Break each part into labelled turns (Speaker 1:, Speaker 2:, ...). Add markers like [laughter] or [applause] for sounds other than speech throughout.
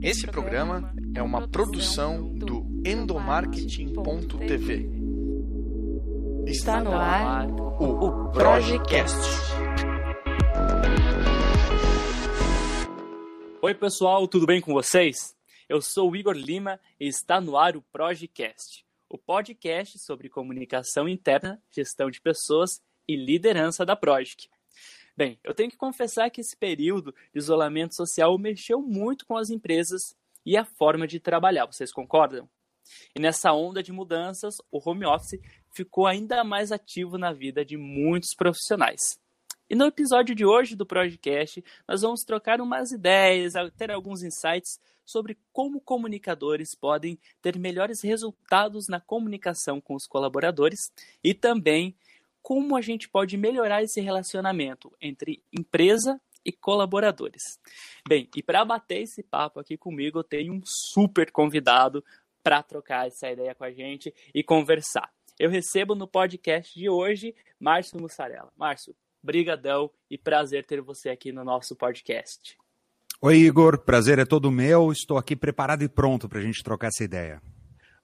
Speaker 1: Esse programa é uma produção do endomarketing.tv.
Speaker 2: Está no ar
Speaker 1: o Projecast.
Speaker 3: Oi, pessoal, tudo bem com vocês? Eu sou o Igor Lima e está no ar o Projecast, o podcast sobre comunicação interna, gestão de pessoas e liderança da Project. Bem, eu tenho que confessar que esse período de isolamento social mexeu muito com as empresas e a forma de trabalhar, vocês concordam? E nessa onda de mudanças, o home office ficou ainda mais ativo na vida de muitos profissionais. E no episódio de hoje do podcast, nós vamos trocar umas ideias, ter alguns insights sobre como comunicadores podem ter melhores resultados na comunicação com os colaboradores e também como a gente pode melhorar esse relacionamento entre empresa e colaboradores. Bem, e para bater esse papo aqui comigo, eu tenho um super convidado para trocar essa ideia com a gente e conversar. Eu recebo no podcast de hoje Márcio Mussarela. Márcio, brigadão e prazer ter você aqui no nosso podcast.
Speaker 4: Oi, Igor, prazer é todo meu. Estou aqui preparado e pronto para a gente trocar essa ideia.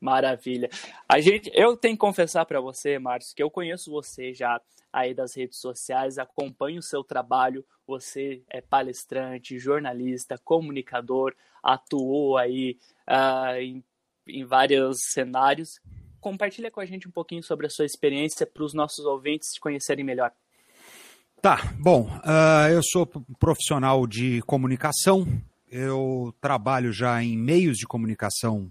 Speaker 3: Maravilha. A gente, eu tenho que confessar para você, Márcio, que eu conheço você já aí das redes sociais, acompanho o seu trabalho. Você é palestrante, jornalista, comunicador, atuou aí uh, em, em vários cenários. Compartilha com a gente um pouquinho sobre a sua experiência para os nossos ouvintes te conhecerem melhor.
Speaker 4: Tá, bom, uh, eu sou profissional de comunicação, eu trabalho já em meios de comunicação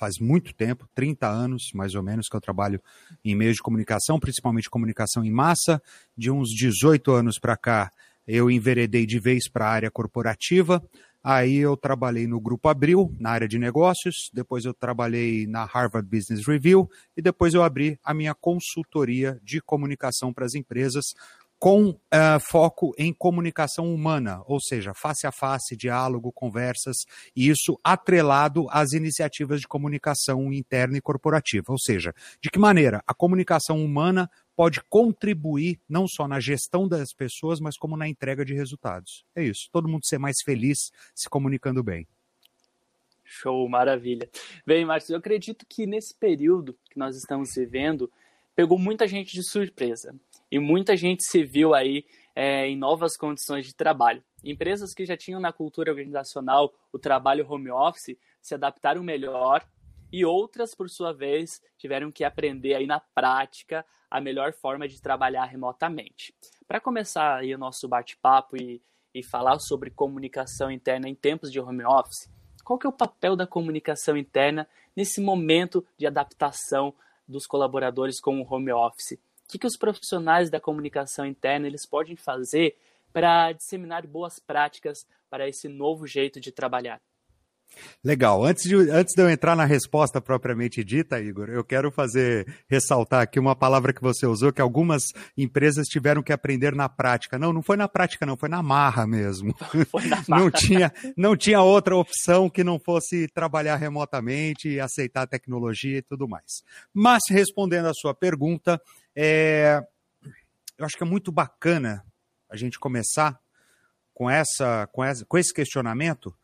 Speaker 4: faz muito tempo, 30 anos mais ou menos, que eu trabalho em meios de comunicação, principalmente comunicação em massa. De uns 18 anos para cá, eu enveredei de vez para a área corporativa. Aí eu trabalhei no Grupo Abril, na área de negócios, depois eu trabalhei na Harvard Business Review e depois eu abri a minha consultoria de comunicação para as empresas, com uh, foco em comunicação humana, ou seja, face a face, diálogo, conversas, e isso atrelado às iniciativas de comunicação interna e corporativa. Ou seja, de que maneira a comunicação humana pode contribuir não só na gestão das pessoas, mas como na entrega de resultados. É isso. Todo mundo ser mais feliz se comunicando bem.
Speaker 3: Show, maravilha. Bem, Márcio, eu acredito que nesse período que nós estamos vivendo, pegou muita gente de surpresa e muita gente se viu aí é, em novas condições de trabalho. Empresas que já tinham na cultura organizacional o trabalho home office se adaptaram melhor e outras, por sua vez, tiveram que aprender aí na prática a melhor forma de trabalhar remotamente. Para começar aí o nosso bate-papo e, e falar sobre comunicação interna em tempos de home office, qual que é o papel da comunicação interna nesse momento de adaptação dos colaboradores com o home office? Que, que os profissionais da comunicação interna eles podem fazer para disseminar boas práticas para esse novo jeito de trabalhar?
Speaker 4: Legal. Antes de, antes de eu entrar na resposta propriamente dita, Igor, eu quero fazer ressaltar aqui uma palavra que você usou, que algumas empresas tiveram que aprender na prática. Não, não foi na prática, não, foi na marra mesmo. [laughs] Foi na marra. Não tinha, não tinha outra opção que não fosse trabalhar remotamente, aceitar a tecnologia e tudo mais. Mas respondendo à sua pergunta, é, eu acho que é muito bacana a gente começar com, essa, com, essa, com esse questionamento,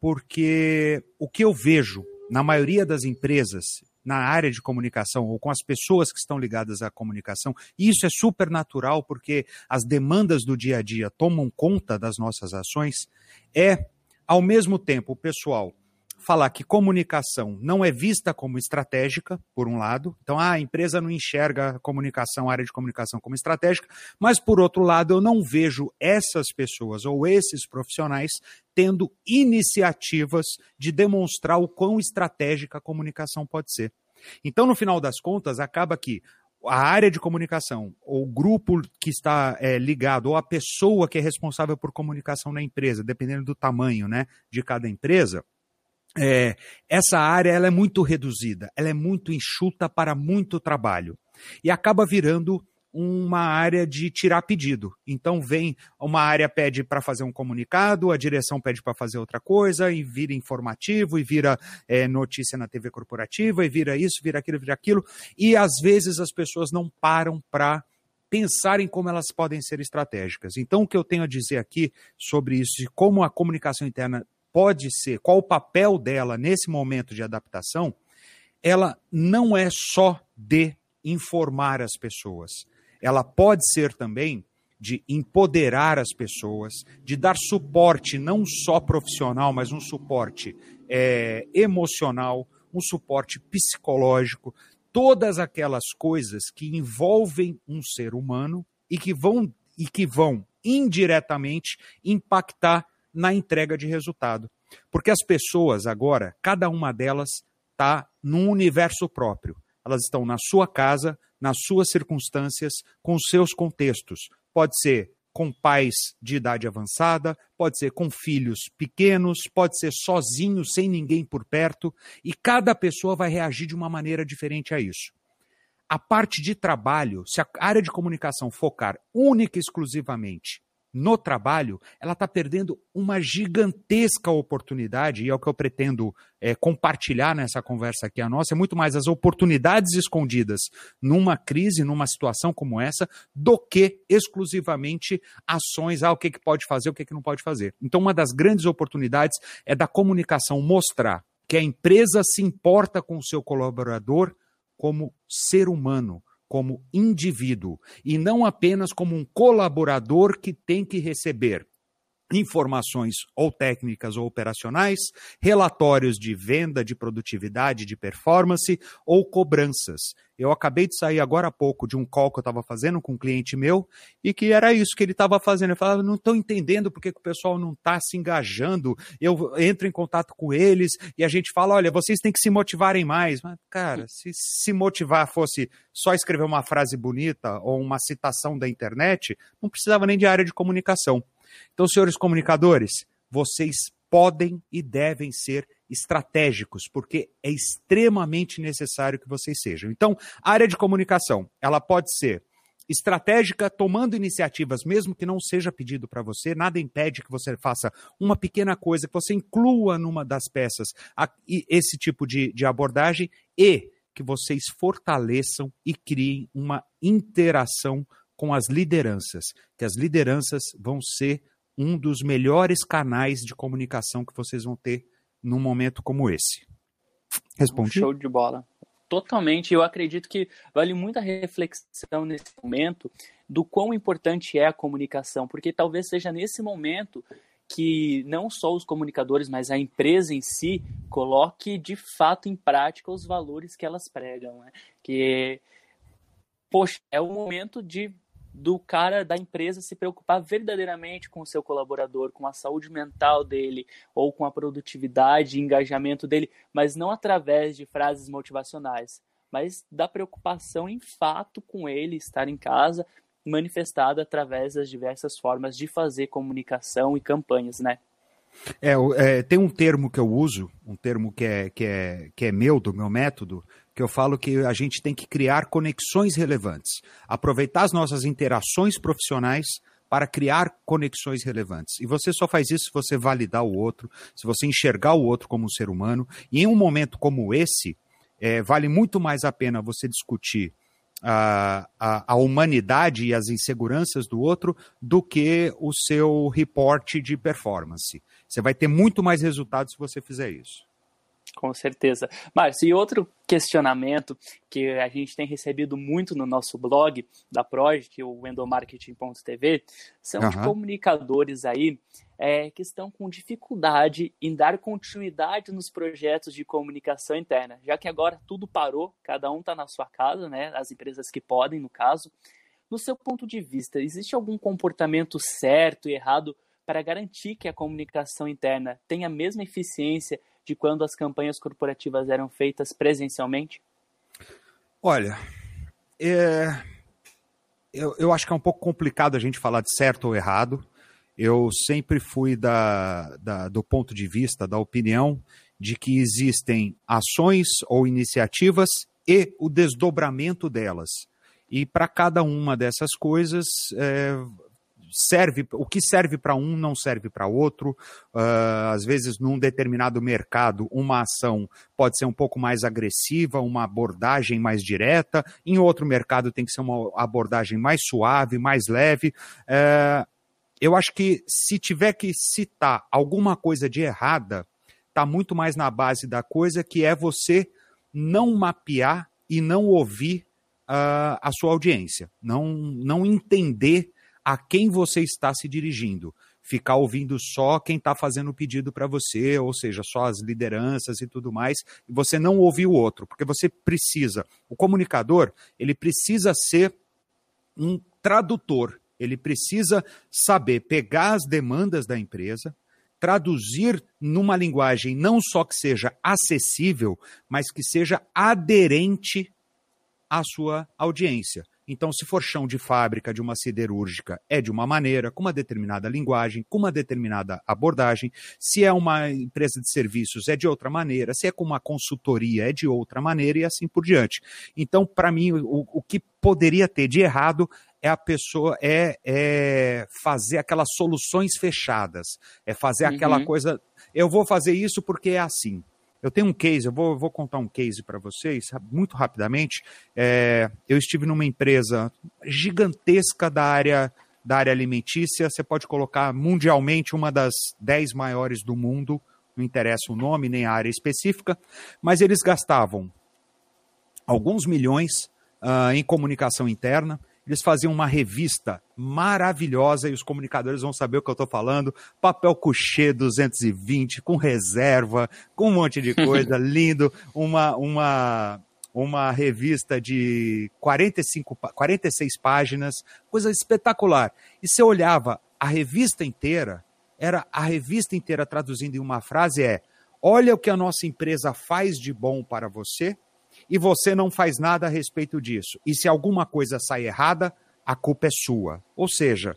Speaker 4: porque o que eu vejo na maioria das empresas na área de comunicação ou com as pessoas que estão ligadas à comunicação, isso é super natural porque as demandas do dia a dia tomam conta das nossas ações, é, ao mesmo tempo, o pessoal falar que comunicação não é vista como estratégica, por um lado. Então, ah, a empresa não enxerga a comunicação, a área de comunicação como estratégica, mas por outro lado, eu não vejo essas pessoas ou esses profissionais tendo iniciativas de demonstrar o quão estratégica a comunicação pode ser. Então, no final das contas, acaba que a área de comunicação, ou o grupo que está é, ligado, ou a pessoa que é responsável por comunicação na empresa, dependendo do tamanho né, de cada empresa, é, essa área ela é muito reduzida, ela é muito enxuta para muito trabalho e acaba virando uma área de tirar pedido. Então vem uma área pede para fazer um comunicado, a direção pede para fazer outra coisa e vira informativo e vira é, notícia na TV corporativa e vira isso, vira aquilo, vira aquilo e às vezes as pessoas não param para pensar em como elas podem ser estratégicas. Então o que eu tenho a dizer aqui sobre isso, de como a comunicação interna pode ser, qual o papel dela nesse momento de adaptação, ela não é só de informar as pessoas. Ela pode ser também de empoderar as pessoas, de dar suporte não só profissional, mas um suporte é, emocional, um suporte psicológico, todas aquelas coisas que envolvem um ser humano e que vão e que vão indiretamente impactar na entrega de resultado. Porque as pessoas agora, cada uma delas está num universo próprio. Elas estão na sua casa, nas suas circunstâncias, com seus contextos. Pode ser com pais de idade avançada, pode ser com filhos pequenos, pode ser sozinho, sem ninguém por perto, e cada pessoa vai reagir de uma maneira diferente a isso. A parte de trabalho, se a área de comunicação focar única e exclusivamente no trabalho, ela está perdendo uma gigantesca oportunidade, e é o que eu pretendo é, compartilhar nessa conversa aqui a nossa, é muito mais as oportunidades escondidas numa crise, numa situação como essa, do que exclusivamente ações, ah, o que, que pode fazer, o que, que não pode fazer. Então, uma das grandes oportunidades é da comunicação mostrar que a empresa se importa com o seu colaborador como ser humano, como indivíduo e não apenas como um colaborador que tem que receber informações ou técnicas ou operacionais, relatórios de venda, de produtividade, de performance ou cobranças. Eu acabei de sair agora há pouco de um call que eu estava fazendo com um cliente meu e que era isso que ele estava fazendo. Eu falava, não estou entendendo porque que o pessoal não está se engajando. Eu entro em contato com eles e a gente fala, olha, vocês têm que se motivarem mais. Mas, cara, se se motivar fosse só escrever uma frase bonita ou uma citação da internet, não precisava nem de área de comunicação. Então, senhores comunicadores, vocês podem e devem ser estratégicos, porque é extremamente necessário que vocês sejam. Então, a área de comunicação, ela pode ser estratégica, tomando iniciativas, mesmo que não seja pedido para você, nada impede que você faça uma pequena coisa, que você inclua numa das peças a, esse tipo de, de abordagem e que vocês fortaleçam e criem uma interação com as lideranças, que as lideranças vão ser um dos melhores canais de comunicação que vocês vão ter num momento como esse.
Speaker 3: Respondi. Show de bola. Totalmente. Eu acredito que vale muita reflexão nesse momento do quão importante é a comunicação, porque talvez seja nesse momento que não só os comunicadores, mas a empresa em si coloque de fato em prática os valores que elas pregam, né? Que poxa, é o momento de do cara da empresa se preocupar verdadeiramente com o seu colaborador, com a saúde mental dele, ou com a produtividade e engajamento dele, mas não através de frases motivacionais, mas da preocupação em fato com ele estar em casa, manifestada através das diversas formas de fazer comunicação e campanhas, né?
Speaker 4: É, é, tem um termo que eu uso, um termo que é, que, é, que é meu, do meu método, que eu falo que a gente tem que criar conexões relevantes, aproveitar as nossas interações profissionais para criar conexões relevantes. E você só faz isso se você validar o outro, se você enxergar o outro como um ser humano. E em um momento como esse, é, vale muito mais a pena você discutir a, a, a, humanidade e as inseguranças do outro do que o seu reporte de performance. Você vai ter muito mais resultados se você fizer isso.
Speaker 3: Com certeza. Márcio, e outro questionamento que a gente tem recebido muito no nosso blog da Project, o endomarketing.tv, são uhum. de comunicadores aí é, que estão com dificuldade em dar continuidade nos projetos de comunicação interna, já que agora tudo parou, cada um está na sua casa, né? As empresas que podem, no caso. No seu ponto de vista, existe algum comportamento certo e errado para garantir que a comunicação interna tenha a mesma eficiência de quando as campanhas corporativas eram feitas presencialmente?
Speaker 4: Olha, é... eu, eu acho que é um pouco complicado a gente falar de certo ou errado. Eu sempre fui da, da, do ponto de vista, da opinião, de que existem ações ou iniciativas e o desdobramento delas. E para cada uma dessas coisas, é, serve, o que serve para um não serve para outro. Uh, às vezes, num determinado mercado, uma ação pode ser um pouco mais agressiva, uma abordagem mais direta. Em outro mercado, tem que ser uma abordagem mais suave, mais leve. Uh, eu acho que se tiver que citar alguma coisa de errada, está muito mais na base da coisa, que é você não mapear e não ouvir uh, a sua audiência, não, não entender a quem você está se dirigindo. Ficar ouvindo só quem está fazendo o pedido para você, ou seja, só as lideranças e tudo mais, e você não ouvir o outro, porque você precisa. O comunicador, ele precisa ser um tradutor, ele precisa saber pegar as demandas da empresa, traduzir numa linguagem não só que seja acessível, mas que seja aderente à sua audiência. Então, se for chão de fábrica de uma siderúrgica, é de uma maneira, com uma determinada linguagem, com uma determinada abordagem. Se é uma empresa de serviços, é de outra maneira. Se é com uma consultoria, é de outra maneira e assim por diante. Então, para mim, o, o que poderia ter de errado é a pessoa é, é fazer aquelas soluções fechadas, é fazer uhum. aquela coisa. Eu vou fazer isso porque é assim. Eu tenho um case, eu vou, vou contar um case para vocês, muito rapidamente. É, eu estive numa empresa gigantesca da área, da área alimentícia, você pode colocar mundialmente uma das dez maiores do mundo, não interessa o nome nem a área específica, mas eles gastavam alguns milhões uh, em comunicação interna, eles faziam uma revista maravilhosa e os comunicadores vão saber o que eu estou falando. Papel couché 220, com reserva, com um monte de coisa, [laughs] lindo. Uma, uma, uma revista de 45, 46 páginas, coisa espetacular. E você olhava a revista inteira, era a revista inteira traduzindo em uma frase é: olha o que a nossa empresa faz de bom para você e você não faz nada a respeito disso. E se alguma coisa sai errada, a culpa é sua. Ou seja,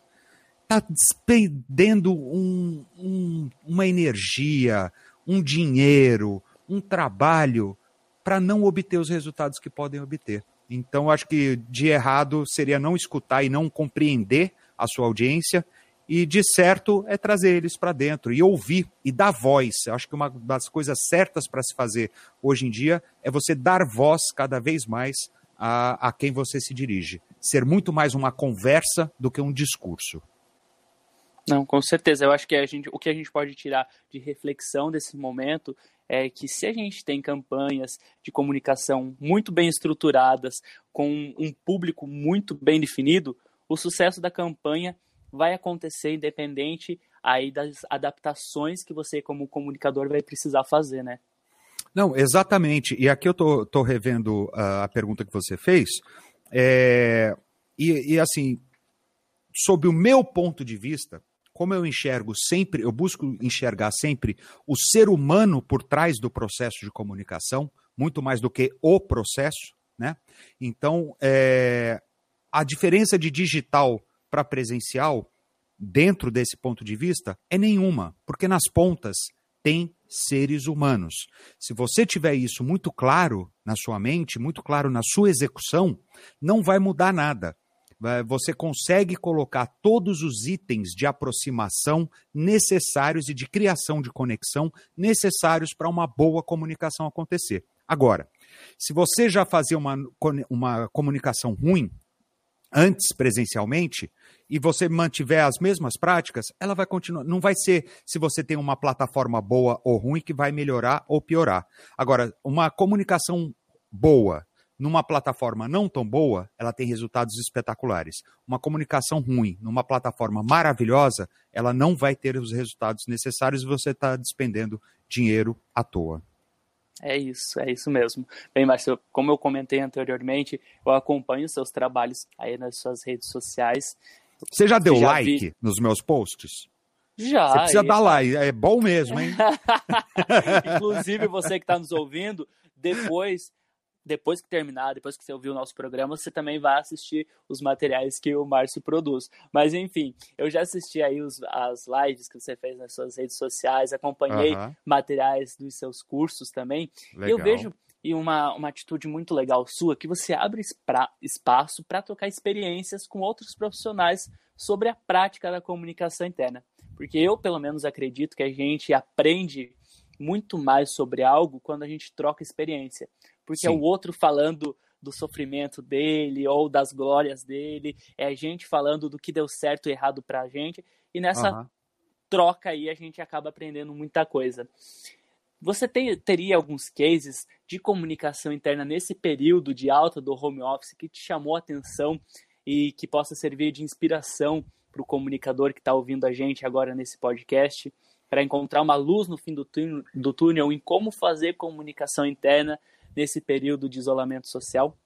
Speaker 4: está despendendo um, um, uma energia, um dinheiro, um trabalho para não obter os resultados que podem obter. Então, acho que de errado seria não escutar e não compreender a sua audiência e de certo é trazer eles para dentro e ouvir e dar voz. Eu acho que uma das coisas certas para se fazer hoje em dia é você dar voz cada vez mais a, a quem você se dirige. Ser muito mais uma conversa do que um discurso.
Speaker 3: Não, com certeza. Eu acho que a gente, o que a gente pode tirar de reflexão desse momento é que se a gente tem campanhas de comunicação muito bem estruturadas, com um público muito bem definido, o sucesso da campanha vai acontecer independente aí das adaptações que você como comunicador vai precisar fazer, né?
Speaker 4: Não, exatamente. E aqui eu tô, tô revendo uh, a pergunta que você fez. É, e, e assim, sob o meu ponto de vista, como eu enxergo sempre, eu busco enxergar sempre o ser humano por trás do processo de comunicação, muito mais do que o processo, né? Então, é, a diferença de digital para presencial, dentro desse ponto de vista, é nenhuma, porque nas pontas tem seres humanos. Se você tiver isso muito claro na sua mente, muito claro na sua execução, não vai mudar nada. Você consegue colocar todos os itens de aproximação necessários e de criação de conexão necessários para uma boa comunicação acontecer. Agora, se você já fazia uma, uma comunicação ruim, antes presencialmente e você mantiver as mesmas práticas, ela vai continuar. Não vai ser se você tem uma plataforma boa ou ruim que vai melhorar ou piorar. Agora, uma comunicação boa numa plataforma não tão boa, ela tem resultados espetaculares. Uma comunicação ruim numa plataforma maravilhosa, ela não vai ter os resultados necessários e você está despendendo dinheiro à toa.
Speaker 3: É isso, é isso mesmo. Bem, Márcio, como eu comentei anteriormente, eu acompanho seus trabalhos aí nas suas redes sociais.
Speaker 4: Você já deu já like vi... nos meus posts?
Speaker 3: Já.
Speaker 4: Você precisa dar like, é bom mesmo, hein? [laughs]
Speaker 3: Inclusive, você que está nos ouvindo, depois depois que terminar, depois que você ouvir o nosso programa, você também vai assistir os materiais que o Márcio produz. Mas enfim, eu já assisti aí os, as lives que você fez nas suas redes sociais, acompanhei materiais dos seus cursos também. Legal. E eu vejo e uma, uma atitude muito legal sua, que você abre pra, espaço para trocar experiências com outros profissionais sobre a prática da comunicação interna. Porque eu, pelo menos, acredito que a gente aprende muito mais sobre algo quando a gente troca experiência porque Sim. é o outro falando do sofrimento dele ou das glórias dele, é a gente falando do que deu certo e errado pra gente, e nessa uhum. troca aí a gente acaba aprendendo muita coisa. Você tem, teria alguns cases de comunicação interna nesse período de alta do home office que te chamou a atenção e que possa servir de inspiração para o comunicador que está ouvindo a gente agora nesse podcast, para encontrar uma luz no fim do túnel, do túnel em como fazer comunicação interna nesse período de isolamento social?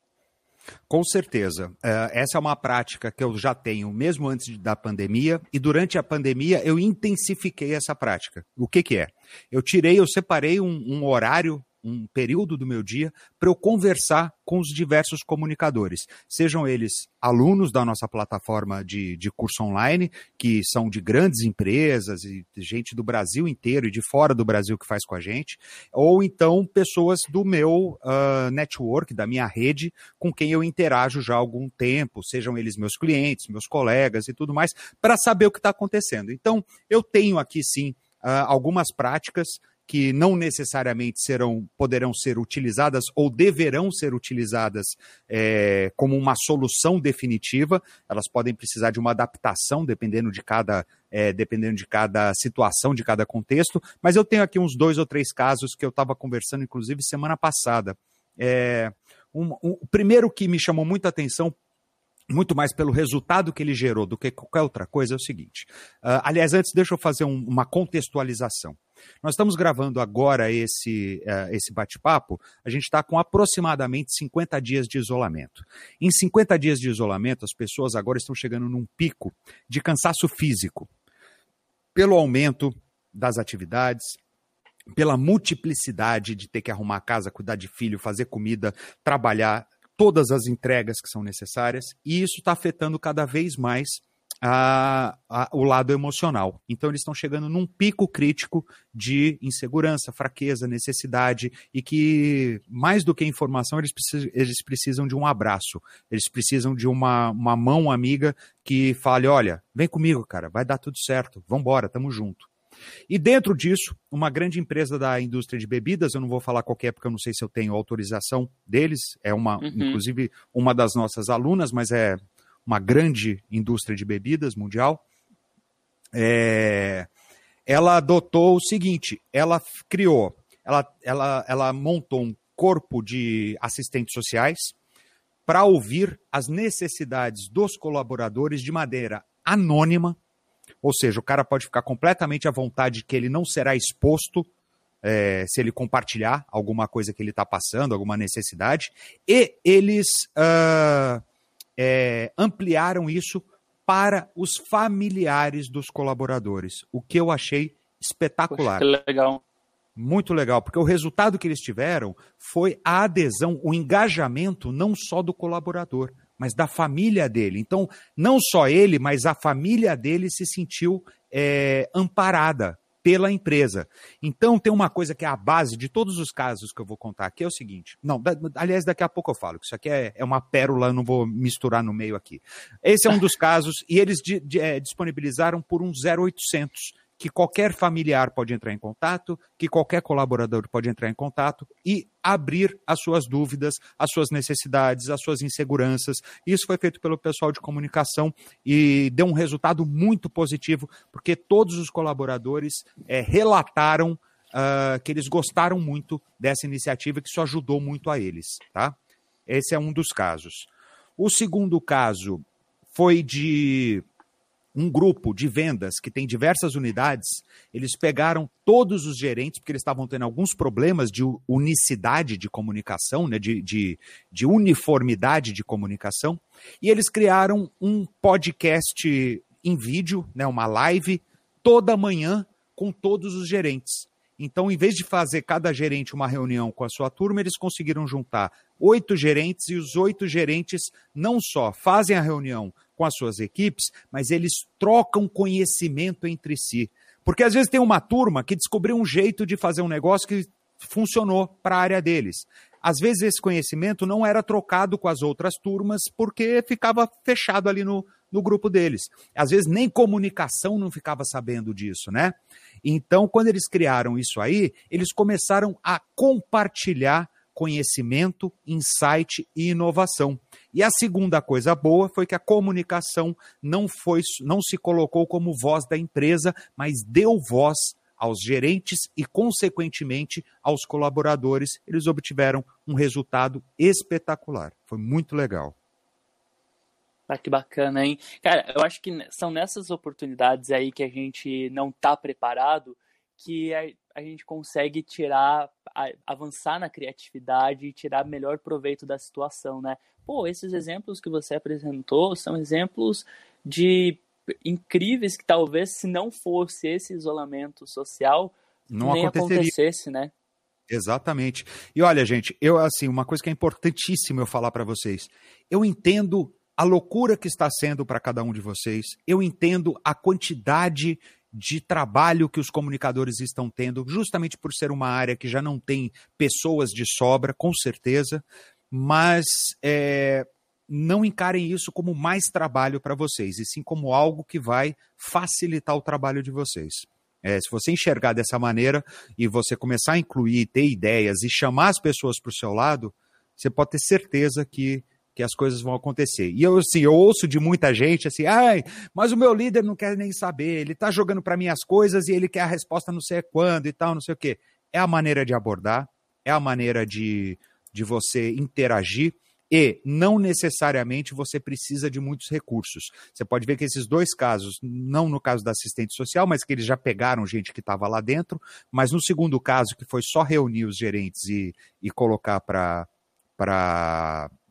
Speaker 4: Com certeza. É, essa é uma prática que eu já tenho mesmo antes da pandemia, e durante a pandemia eu intensifiquei essa prática. O que, que é? Eu tirei, eu separei um, um horário um período do meu dia para eu conversar com os diversos comunicadores, sejam eles alunos da nossa plataforma de, de curso online, que são de grandes empresas e gente do Brasil inteiro e de fora do Brasil que faz com a gente, ou então pessoas do meu uh, network, da minha rede, com quem eu interajo já há algum tempo, sejam eles meus clientes, meus colegas e tudo mais, para saber o que está acontecendo. Então, eu tenho aqui sim Uh, algumas práticas que não necessariamente serão, poderão ser utilizadas ou deverão ser utilizadas é, como uma solução definitiva. Elas podem precisar de uma adaptação dependendo de cada é, dependendo de cada situação, de cada contexto. Mas eu tenho aqui uns dois ou três casos que eu estava conversando, inclusive semana passada. É, um, um, o primeiro que me chamou muita atenção muito mais pelo resultado que ele gerou do que qualquer outra coisa, é o seguinte. Uh, aliás, antes, deixa eu fazer um, uma contextualização. Nós estamos gravando agora esse, uh, esse bate-papo, a gente está com aproximadamente 50 dias de isolamento. Em 50 dias de isolamento, as pessoas agora estão chegando num pico de cansaço físico, pelo aumento das atividades, pela multiplicidade de ter que arrumar casa, cuidar de filho, fazer comida, trabalhar, todas as entregas que são necessárias, e isso está afetando cada vez mais a, a, o lado emocional. Então, eles estão chegando num pico crítico de insegurança, fraqueza, necessidade, e que, mais do que informação, eles precisam, eles precisam de um abraço, eles precisam de uma, uma mão amiga que fale: olha, vem comigo, cara, vai dar tudo certo, vamos embora, tamo junto. E dentro disso, uma grande empresa da indústria de bebidas, eu não vou falar qualquer é porque eu não sei se eu tenho autorização deles, é uma, uhum. inclusive, uma das nossas alunas, mas é uma grande indústria de bebidas mundial. É, ela adotou o seguinte: ela criou, ela, ela, ela montou um corpo de assistentes sociais para ouvir as necessidades dos colaboradores de maneira anônima ou seja, o cara pode ficar completamente à vontade que ele não será exposto é, se ele compartilhar alguma coisa que ele está passando, alguma necessidade. E eles uh, é, ampliaram isso para os familiares dos colaboradores, o que eu achei espetacular.
Speaker 3: Poxa, que legal.
Speaker 4: Muito legal, porque o resultado que eles tiveram foi a adesão, o engajamento não só do colaborador, mas da família dele. Então, não só ele, mas a família dele se sentiu é, amparada pela empresa. Então, tem uma coisa que é a base de todos os casos que eu vou contar aqui, é o seguinte. Não, da, aliás, daqui a pouco eu falo, que isso aqui é, é uma pérola, eu não vou misturar no meio aqui. Esse é um dos casos, e eles é, disponibilizaram por um 0800 que qualquer familiar pode entrar em contato, que qualquer colaborador pode entrar em contato e abrir as suas dúvidas, as suas necessidades, as suas inseguranças. Isso foi feito pelo pessoal de comunicação e deu um resultado muito positivo, porque todos os colaboradores é, relataram uh, que eles gostaram muito dessa iniciativa que isso ajudou muito a eles. Tá? Esse é um dos casos. O segundo caso foi de um grupo de vendas que tem diversas unidades, eles pegaram todos os gerentes, porque eles estavam tendo alguns problemas de unicidade de comunicação, né, de, de, de uniformidade de comunicação, e eles criaram um podcast em vídeo, né, uma live, toda manhã com todos os gerentes. Então, em vez de fazer cada gerente uma reunião com a sua turma, eles conseguiram juntar oito gerentes e os oito gerentes não só fazem a reunião com as suas equipes, mas eles trocam conhecimento entre si. Porque às vezes tem uma turma que descobriu um jeito de fazer um negócio que funcionou para a área deles. Às vezes esse conhecimento não era trocado com as outras turmas porque ficava fechado ali no, no grupo deles. Às vezes nem comunicação não ficava sabendo disso, né? Então, quando eles criaram isso aí, eles começaram a compartilhar conhecimento, insight e inovação. E a segunda coisa boa foi que a comunicação não foi não se colocou como voz da empresa, mas deu voz aos gerentes e consequentemente aos colaboradores. Eles obtiveram um resultado espetacular. Foi muito legal.
Speaker 3: Ah, que bacana, hein? Cara, eu acho que são nessas oportunidades aí que a gente não está preparado que a, a, gente consegue tirar, avançar na criatividade e tirar melhor proveito da situação, né? Pô, esses exemplos que você apresentou são exemplos de incríveis que talvez se não fosse esse isolamento social, não nem acontecesse, né?
Speaker 4: Exatamente. E olha, gente, eu assim, uma coisa que é importantíssima eu falar para vocês. Eu entendo a loucura que está sendo para cada um de vocês. Eu entendo a quantidade de trabalho que os comunicadores estão tendo, justamente por ser uma área que já não tem pessoas de sobra, com certeza, mas é, não encarem isso como mais trabalho para vocês, e sim como algo que vai facilitar o trabalho de vocês. É, se você enxergar dessa maneira e você começar a incluir, ter ideias e chamar as pessoas para o seu lado, você pode ter certeza que que as coisas vão acontecer. E eu, assim, eu ouço de muita gente assim, ai, mas o meu líder não quer nem saber, ele está jogando para mim as coisas e ele quer a resposta não sei quando e tal, não sei o quê. É a maneira de abordar, é a maneira de, de você interagir e não necessariamente você precisa de muitos recursos. Você pode ver que esses dois casos, não no caso da assistente social, mas que eles já pegaram gente que estava lá dentro, mas no segundo caso, que foi só reunir os gerentes e, e colocar para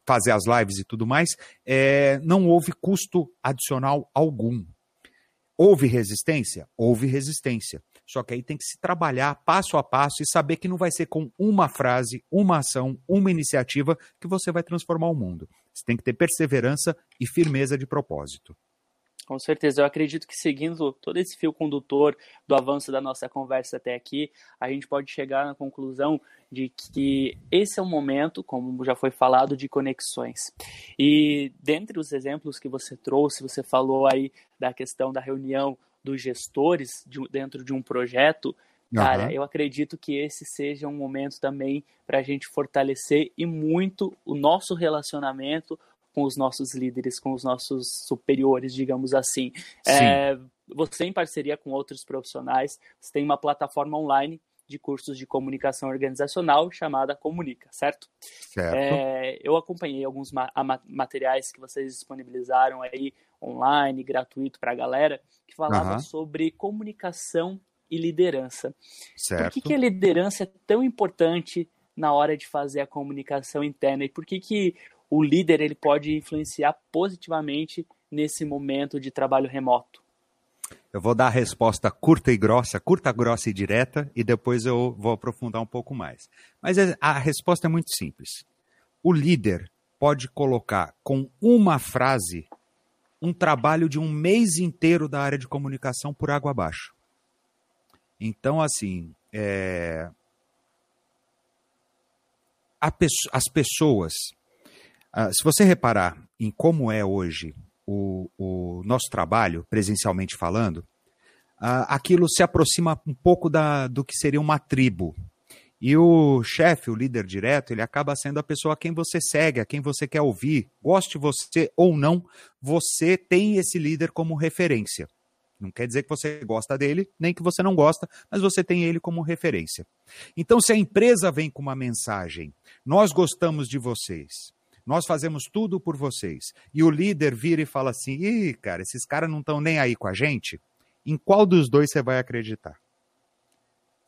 Speaker 4: fazer as lives e tudo mais, é, não houve custo adicional algum. Houve resistência? Houve resistência. Só que aí tem que se trabalhar passo a passo e saber que não vai ser com uma frase, uma ação, uma iniciativa que você vai transformar o mundo. Você tem que ter perseverança e firmeza de propósito.
Speaker 3: Com certeza, eu acredito que seguindo todo esse fio condutor do avanço da nossa conversa até aqui, a gente pode chegar na conclusão de que esse é um momento, como já foi falado, de conexões. E dentre os exemplos que você trouxe, você falou aí da questão da reunião dos gestores de, dentro de um projeto. Cara, uhum. eu acredito que esse seja um momento também para a gente fortalecer e muito o nosso relacionamento, com os nossos líderes, com os nossos superiores, digamos assim. É, você, em parceria com outros profissionais, você tem uma plataforma online de cursos de comunicação organizacional chamada Comunica, certo?
Speaker 4: Certo.
Speaker 3: É, eu acompanhei alguns ma materiais que vocês disponibilizaram aí online, gratuito para a galera, que falavam uhum. sobre comunicação e liderança.
Speaker 4: Certo.
Speaker 3: Por que, que a liderança é tão importante na hora de fazer a comunicação interna e por que, que o líder ele pode influenciar positivamente nesse momento de trabalho remoto?
Speaker 4: Eu vou dar a resposta curta e grossa, curta, grossa e direta, e depois eu vou aprofundar um pouco mais. Mas é, a resposta é muito simples. O líder pode colocar com uma frase um trabalho de um mês inteiro da área de comunicação por água abaixo. Então, assim, é... as pessoas Uh, se você reparar em como é hoje o, o nosso trabalho, presencialmente falando, uh, aquilo se aproxima um pouco da, do que seria uma tribo. E o chefe, o líder direto, ele acaba sendo a pessoa a quem você segue, a quem você quer ouvir. Goste você ou não, você tem esse líder como referência. Não quer dizer que você gosta dele, nem que você não gosta, mas você tem ele como referência. Então, se a empresa vem com uma mensagem, nós gostamos de vocês, nós fazemos tudo por vocês. E o líder vira e fala assim: ih, cara, esses caras não estão nem aí com a gente. Em qual dos dois você vai acreditar?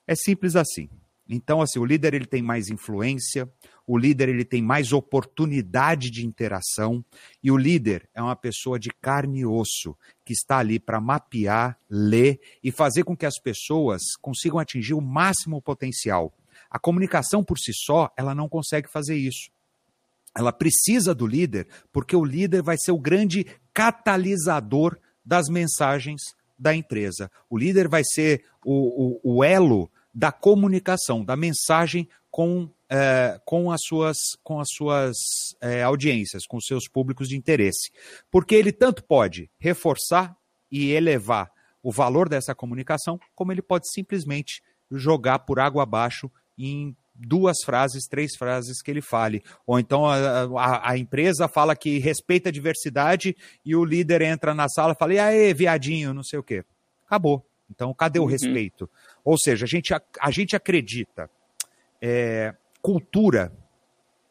Speaker 4: É simples assim. Então, assim, o líder ele tem mais influência, o líder ele tem mais oportunidade de interação e o líder é uma pessoa de carne e osso que está ali para mapear, ler e fazer com que as pessoas consigam atingir o máximo potencial. A comunicação por si só, ela não consegue fazer isso ela precisa do líder, porque o líder vai ser o grande catalisador das mensagens da empresa. O líder vai ser o, o, o elo da comunicação, da mensagem com, é, com as suas, com as suas é, audiências, com seus públicos de interesse. Porque ele tanto pode reforçar e elevar o valor dessa comunicação, como ele pode simplesmente jogar por água abaixo em duas frases, três frases que ele fale. Ou então a, a, a, empresa fala que respeita a diversidade e o líder entra na sala e fala: e aí, viadinho, não sei o quê. Acabou. Então, cadê o uhum. respeito? Ou seja, a gente, a, a gente acredita. É, cultura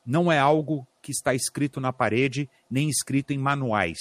Speaker 4: não é algo que está escrito na parede, nem escrito em manuais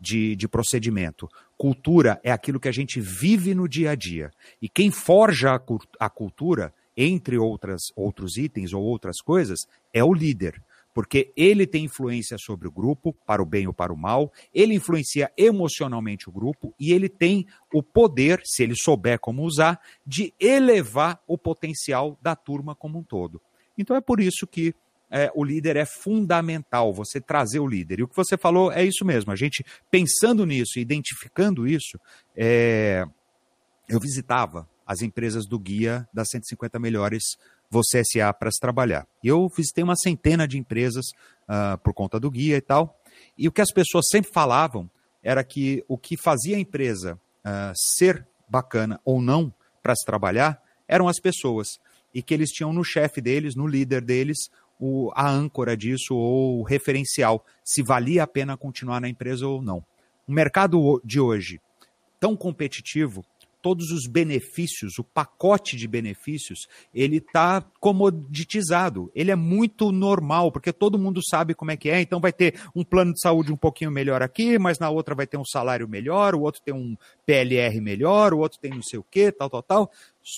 Speaker 4: de, de procedimento. Cultura é aquilo que a gente vive no dia a dia. E quem forja a, a cultura, entre outras, outros itens ou outras coisas, é o líder porque ele tem influência sobre o grupo, para o bem ou para o mal, ele influencia emocionalmente o grupo e ele tem o poder, se ele souber como usar, de elevar o potencial da turma como um todo. Então é por isso que é, o líder é fundamental, você trazer o líder. E o que você falou é isso mesmo. A gente pensando nisso, identificando isso, é, eu visitava as empresas do guia das 150 melhores você SA para se trabalhar. Eu visitei uma centena de empresas uh, por conta do guia e tal. E o que as pessoas sempre falavam era que o que fazia a empresa uh, ser bacana ou não para se trabalhar eram as pessoas. E que eles tinham no chefe deles, no líder deles, o, a âncora disso ou o referencial, se valia a pena continuar na empresa ou não. O mercado de hoje, tão competitivo, todos os benefícios, o pacote de benefícios, ele está comoditizado. Ele é muito normal, porque todo mundo sabe como é que é. Então vai ter um plano de saúde um pouquinho melhor aqui, mas na outra vai ter um salário melhor, o outro tem um PLR melhor, o outro tem não sei o quê, tal, tal, tal.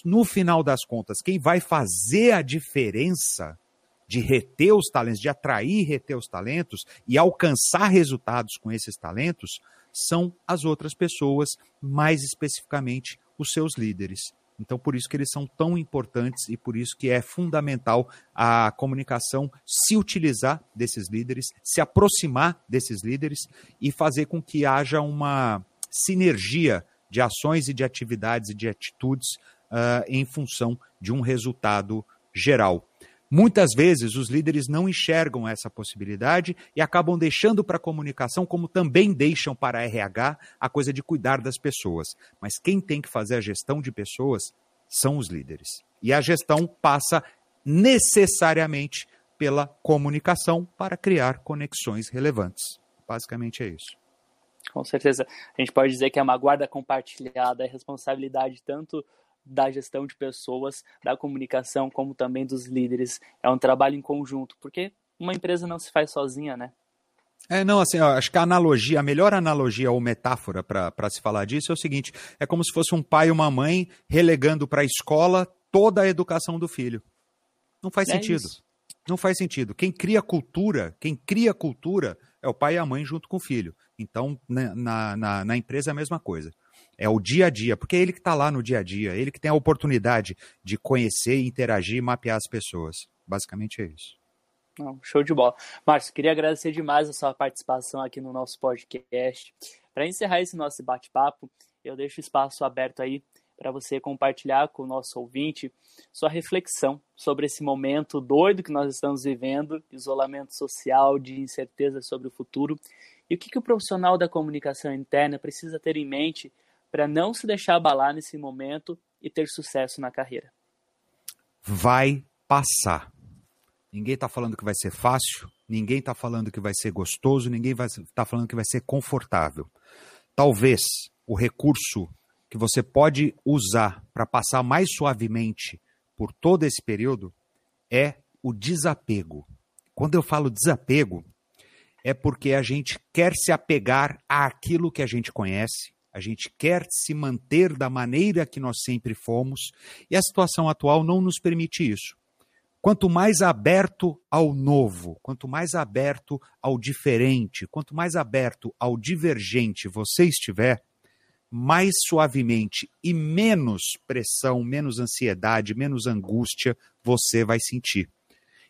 Speaker 4: No final das contas, quem vai fazer a diferença de reter os talentos, de atrair e reter os talentos e alcançar resultados com esses talentos, são as outras pessoas, mais especificamente os seus líderes. Então, por isso que eles são tão importantes e por isso que é fundamental a comunicação se utilizar desses líderes, se aproximar desses líderes e fazer com que haja uma sinergia de ações e de atividades e de atitudes uh, em função de um resultado geral. Muitas vezes os líderes não enxergam essa possibilidade e acabam deixando para a comunicação, como também deixam para a RH, a coisa de cuidar das pessoas. Mas quem tem que fazer a gestão de pessoas são os líderes. E a gestão passa necessariamente pela comunicação para criar conexões relevantes. Basicamente é isso.
Speaker 3: Com certeza. A gente pode dizer que é uma guarda compartilhada, é responsabilidade tanto da gestão de pessoas, da comunicação, como também dos líderes. É um trabalho em conjunto, porque uma empresa não se faz sozinha, né?
Speaker 4: É, não, assim, ó, acho que a analogia, a melhor analogia ou metáfora para se falar disso é o seguinte: é como se fosse um pai e uma mãe relegando para a escola toda a educação do filho. Não faz é sentido. Isso. Não faz sentido. Quem cria cultura, quem cria cultura é o pai e a mãe junto com o filho. Então, né, na, na, na empresa é a mesma coisa. É o dia a dia, porque é ele que está lá no dia a dia, ele que tem a oportunidade de conhecer, interagir e mapear as pessoas. Basicamente é isso.
Speaker 3: Show de bola. Márcio, queria agradecer demais a sua participação aqui no nosso podcast. Para encerrar esse nosso bate-papo, eu deixo espaço aberto aí para você compartilhar com o nosso ouvinte sua reflexão sobre esse momento doido que nós estamos vivendo, isolamento social, de incerteza sobre o futuro, e o que, que o profissional da comunicação interna precisa ter em mente para não se deixar abalar nesse momento e ter sucesso na carreira?
Speaker 4: Vai passar. Ninguém está falando que vai ser fácil, ninguém está falando que vai ser gostoso, ninguém está falando que vai ser confortável. Talvez o recurso que você pode usar para passar mais suavemente por todo esse período é o desapego. Quando eu falo desapego, é porque a gente quer se apegar àquilo que a gente conhece, a gente quer se manter da maneira que nós sempre fomos e a situação atual não nos permite isso. Quanto mais aberto ao novo, quanto mais aberto ao diferente, quanto mais aberto ao divergente você estiver, mais suavemente e menos pressão, menos ansiedade, menos angústia você vai sentir.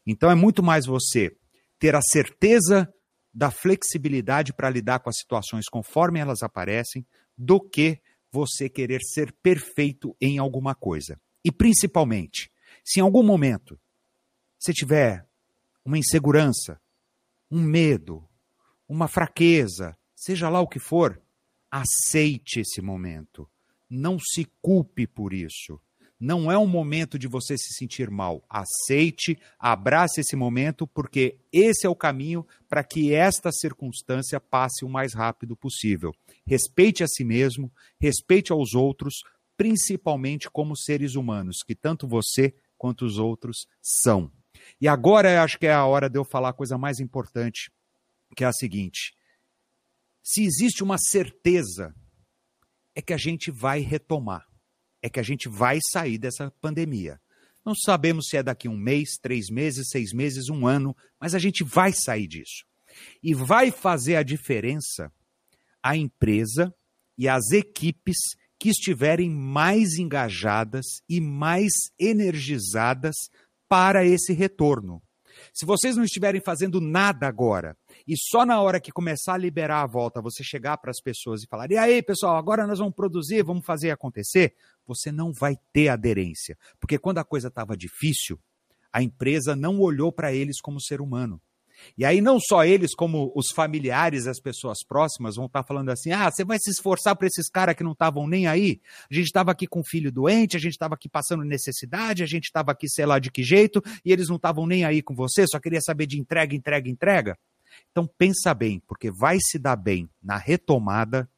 Speaker 4: Então é muito mais você ter a certeza da flexibilidade para lidar com as situações conforme elas aparecem, do que você querer ser perfeito em alguma coisa. E principalmente, se em algum momento você tiver uma insegurança, um medo, uma fraqueza, seja lá o que for, aceite esse momento. Não se culpe por isso. Não é um momento de você se sentir mal. Aceite, abrace esse momento, porque esse é o caminho para que esta circunstância passe o mais rápido possível. Respeite a si mesmo, respeite aos outros, principalmente como seres humanos, que tanto você quanto os outros são. E agora acho que é a hora de eu falar a coisa mais importante, que é a seguinte: se existe uma certeza, é que a gente vai retomar, é que a gente vai sair dessa pandemia. Não sabemos se é daqui um mês, três meses, seis meses, um ano, mas a gente vai sair disso. E vai fazer a diferença a empresa e as equipes que estiverem mais engajadas e mais energizadas para esse retorno. Se vocês não estiverem fazendo nada agora, e só na hora que começar a liberar a volta você chegar para as pessoas e falar: e aí, pessoal, agora nós vamos produzir, vamos fazer acontecer, você não vai ter aderência. Porque quando a coisa estava difícil, a empresa não olhou para eles como ser humano. E aí não só eles, como os familiares, as pessoas próximas vão estar tá falando assim: ah, você vai se esforçar para esses caras que não estavam nem aí? A gente estava aqui com um filho doente, a gente estava aqui passando necessidade, a gente estava aqui sei lá de que jeito, e eles não estavam nem aí com você, só queria saber de entrega, entrega, entrega. Então pensa bem, porque vai se dar bem na retomada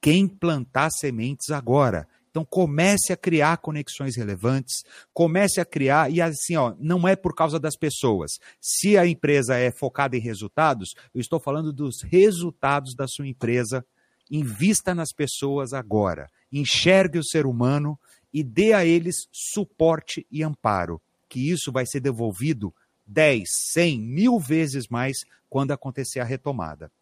Speaker 4: quem plantar sementes agora. Então comece a criar conexões relevantes, comece a criar, e assim, ó, não é por causa das pessoas. Se a empresa é focada em resultados, eu estou falando dos resultados da sua empresa. Invista nas pessoas agora. Enxergue o ser humano e dê a eles suporte e amparo, que isso vai ser devolvido 10, 100, mil vezes mais quando acontecer a retomada.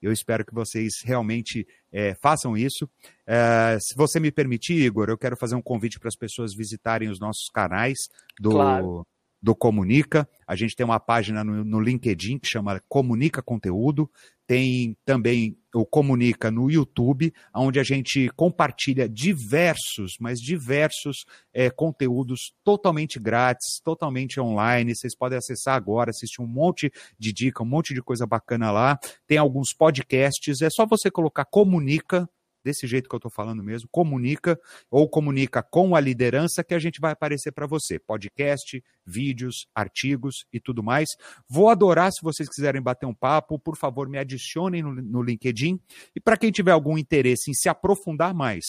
Speaker 4: Eu espero que vocês realmente é, façam isso. É, se você me permitir, Igor, eu quero fazer um convite para as pessoas visitarem os nossos canais do, claro. Do Comunica. A gente tem uma página no, no LinkedIn que chama Comunica Conteúdo. Tem também o Comunica no YouTube, onde a gente compartilha diversos, mas diversos é, conteúdos totalmente grátis, totalmente online. Vocês podem acessar agora, assistir um monte de dica, um monte de coisa bacana lá. Tem alguns podcasts, é só você colocar Comunica desse jeito que eu estou falando mesmo, comunica ou comunica com a liderança que a gente vai aparecer para você. Podcast, vídeos, artigos e tudo mais. Vou adorar se vocês quiserem bater um papo, por favor, me adicionem no, no LinkedIn. E para quem tiver algum interesse em se aprofundar mais,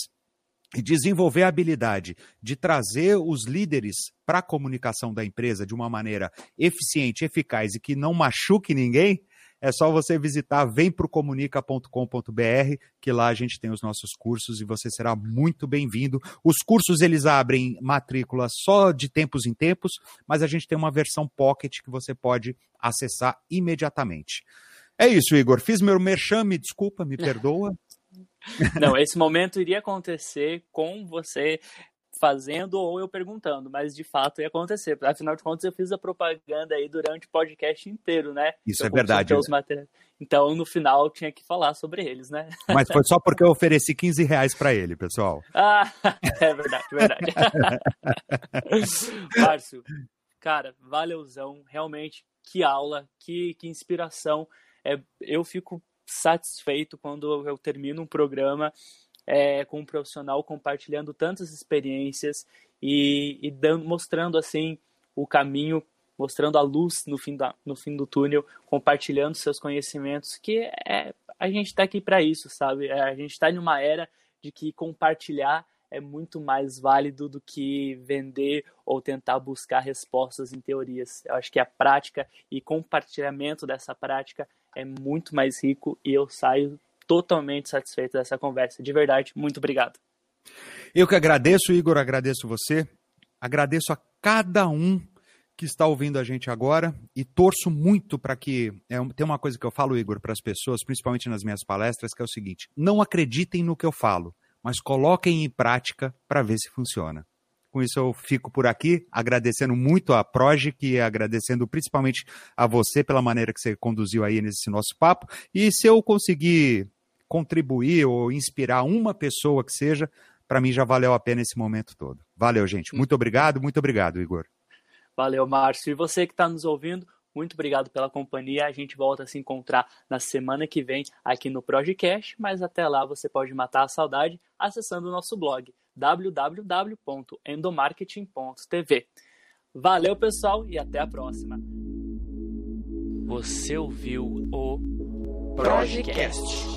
Speaker 4: e desenvolver a habilidade de trazer os líderes para a comunicação da empresa de uma maneira eficiente, eficaz e que não machuque ninguém, é só você visitar vemprocomunica.com.br, que lá a gente tem os nossos cursos e você será muito bem-vindo. Os cursos eles abrem matrícula só de tempos em tempos, mas a gente tem uma versão pocket que você pode acessar imediatamente. É isso, Igor. Fiz meu merchan, me desculpa, me [laughs] perdoa.
Speaker 3: Não, esse momento iria acontecer com você fazendo ou eu perguntando, mas de fato ia acontecer. Afinal de contas, eu fiz a propaganda aí durante o podcast inteiro, né?
Speaker 4: Isso eu é verdade.
Speaker 3: Os materiais. Então, no final, eu tinha que falar sobre eles, né?
Speaker 4: Mas foi só porque eu ofereci 15 reais para ele, pessoal. [laughs]
Speaker 3: Ah, é verdade, verdade. [laughs] Márcio, cara, valeuzão. Realmente, que aula, que, que inspiração. É, eu fico satisfeito quando eu termino um programa é, com um profissional compartilhando tantas experiências e, e dando, mostrando assim o caminho, mostrando a luz no fim, da, no fim do túnel, compartilhando seus conhecimentos, que é, a gente está aqui para isso, sabe? É, a gente está em uma era de que compartilhar é muito mais válido do que vender ou tentar buscar respostas em teorias. Eu acho que a prática e compartilhamento dessa prática é muito mais rico e eu saio totalmente satisfeito dessa conversa. De verdade, muito obrigado.
Speaker 4: Eu que agradeço, Igor, agradeço você, agradeço a cada um que está ouvindo a gente agora e torço muito para que. É, tem uma coisa que eu falo, Igor, para as pessoas, principalmente nas minhas palestras, que é o seguinte: não acreditem no que eu falo, mas coloquem em prática para ver se funciona. Com isso eu fico por aqui, agradecendo muito a Progic e agradecendo principalmente a você pela maneira que você conduziu aí nesse nosso papo. E se eu conseguir contribuir ou inspirar uma pessoa que seja, para mim já valeu a pena esse momento todo. Valeu, gente. Muito obrigado, muito obrigado, Igor.
Speaker 3: Valeu, Márcio. E você que está nos ouvindo, muito obrigado pela companhia. A gente volta a se encontrar na semana que vem aqui no Projecast, mas até lá você pode matar a saudade acessando o nosso blog www.endomarketing.tv. Valeu, pessoal, e até a próxima. Você ouviu o
Speaker 1: Projecast.